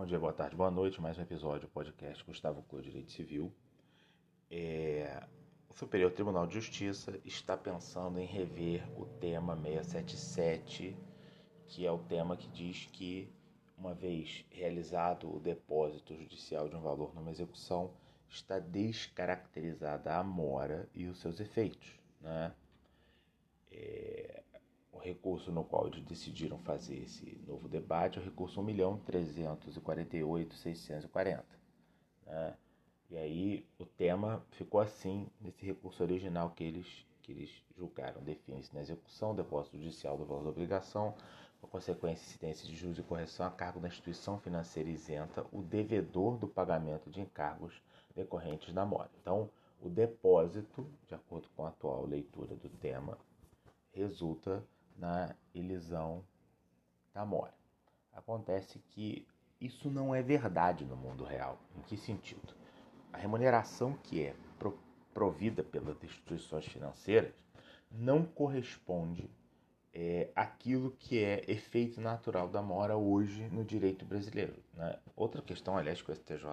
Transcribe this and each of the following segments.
Bom dia, boa tarde, boa noite. Mais um episódio do podcast Gustavo Clô Direito Civil. É... O Superior Tribunal de Justiça está pensando em rever o tema 677, que é o tema que diz que, uma vez realizado o depósito judicial de um valor numa execução, está descaracterizada a mora e os seus efeitos. Né? É recurso no qual eles decidiram fazer esse novo debate é o recurso 1.348.640. Né? E aí o tema ficou assim nesse recurso original que eles, que eles julgaram. Define-se na execução, depósito judicial do valor da obrigação, com consequência incidência de juros e correção a cargo da instituição financeira isenta, o devedor do pagamento de encargos decorrentes da mora. Então, o depósito, de acordo com a atual leitura do tema, resulta na elisão da mora. Acontece que isso não é verdade no mundo real. Em que sentido? A remuneração que é provida pelas instituições financeiras não corresponde é, àquilo que é efeito natural da mora hoje no direito brasileiro. Né? Outra questão, aliás, que o STJ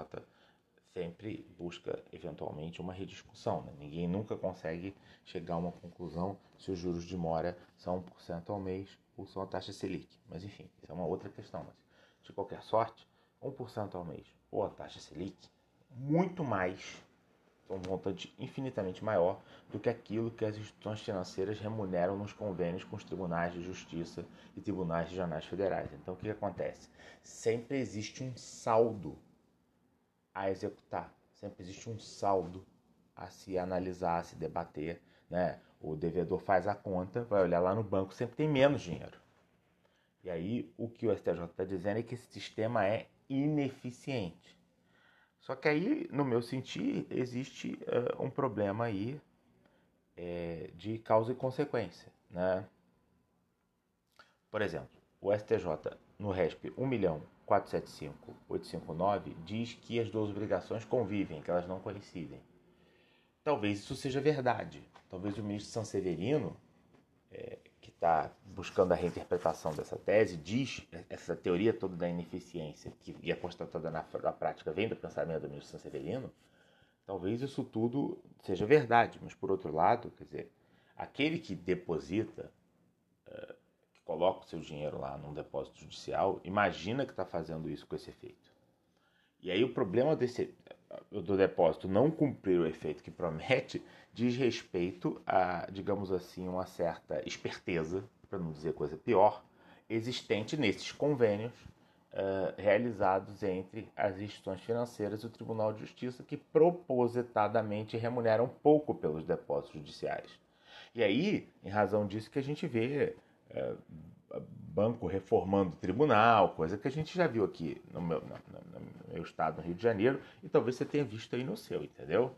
sempre busca eventualmente uma rediscussão. Né? Ninguém nunca consegue chegar a uma conclusão se os juros de mora são 1% ao mês ou são a taxa Selic. Mas enfim, isso é uma outra questão. Mas, de qualquer sorte, 1% ao mês ou a taxa Selic, muito mais, um montante infinitamente maior do que aquilo que as instituições financeiras remuneram nos convênios com os tribunais de justiça e tribunais regionais federais. Então, o que acontece? Sempre existe um saldo a executar. Sempre existe um saldo a se analisar, a se debater. Né? O devedor faz a conta, vai olhar lá no banco, sempre tem menos dinheiro. E aí o que o STJ está dizendo é que esse sistema é ineficiente. Só que aí, no meu sentir, existe uh, um problema aí é, de causa e consequência. Né? Por exemplo, o STJ no RESP 1 milhão 475.859 diz que as duas obrigações convivem, que elas não coincidem. Talvez isso seja verdade. Talvez o ministro Sanseverino, é, que está buscando a reinterpretação dessa tese, diz essa teoria toda da ineficiência, que é constatada na, na prática, vem do pensamento do ministro Sanseverino, talvez isso tudo seja verdade. Mas, por outro lado, quer dizer, aquele que deposita uh, coloca o seu dinheiro lá num depósito judicial, imagina que está fazendo isso com esse efeito. E aí o problema desse, do depósito não cumprir o efeito que promete diz respeito a, digamos assim, uma certa esperteza, para não dizer coisa pior, existente nesses convênios uh, realizados entre as instituições financeiras e o Tribunal de Justiça, que propositadamente remuneram pouco pelos depósitos judiciais. E aí, em razão disso, que a gente vê é, banco reformando tribunal, coisa que a gente já viu aqui no meu, no, no meu, estado, no Rio de Janeiro, e talvez você tenha visto aí no seu, entendeu?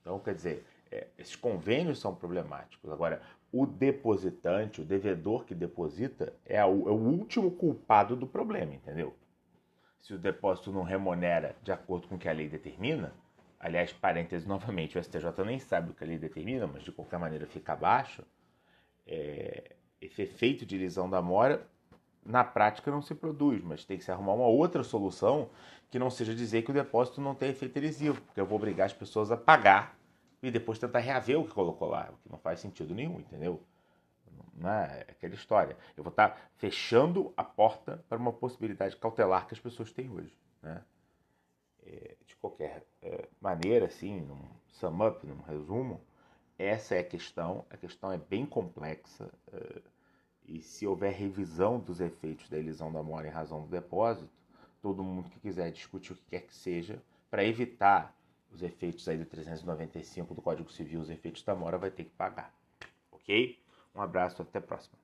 Então, quer dizer, é, esses convênios são problemáticos. Agora, o depositante, o devedor que deposita, é, a, é o último culpado do problema, entendeu? Se o depósito não remunera de acordo com o que a lei determina, aliás, parênteses novamente, o STJ nem sabe o que a lei determina, mas de qualquer maneira fica abaixo, é, esse efeito de lisão da mora, na prática não se produz, mas tem que se arrumar uma outra solução que não seja dizer que o depósito não tem efeito adesivo, porque eu vou obrigar as pessoas a pagar e depois tentar reaver o que colocou lá, o que não faz sentido nenhum, entendeu? Não é aquela história. Eu vou estar fechando a porta para uma possibilidade cautelar que as pessoas têm hoje, né? É, de qualquer é, maneira, assim, num sum up, num resumo, essa é a questão. A questão é bem complexa. E se houver revisão dos efeitos da elisão da mora em razão do depósito, todo mundo que quiser discutir o que quer que seja, para evitar os efeitos aí do 395 do Código Civil, os efeitos da mora, vai ter que pagar. Ok? Um abraço, até a próxima.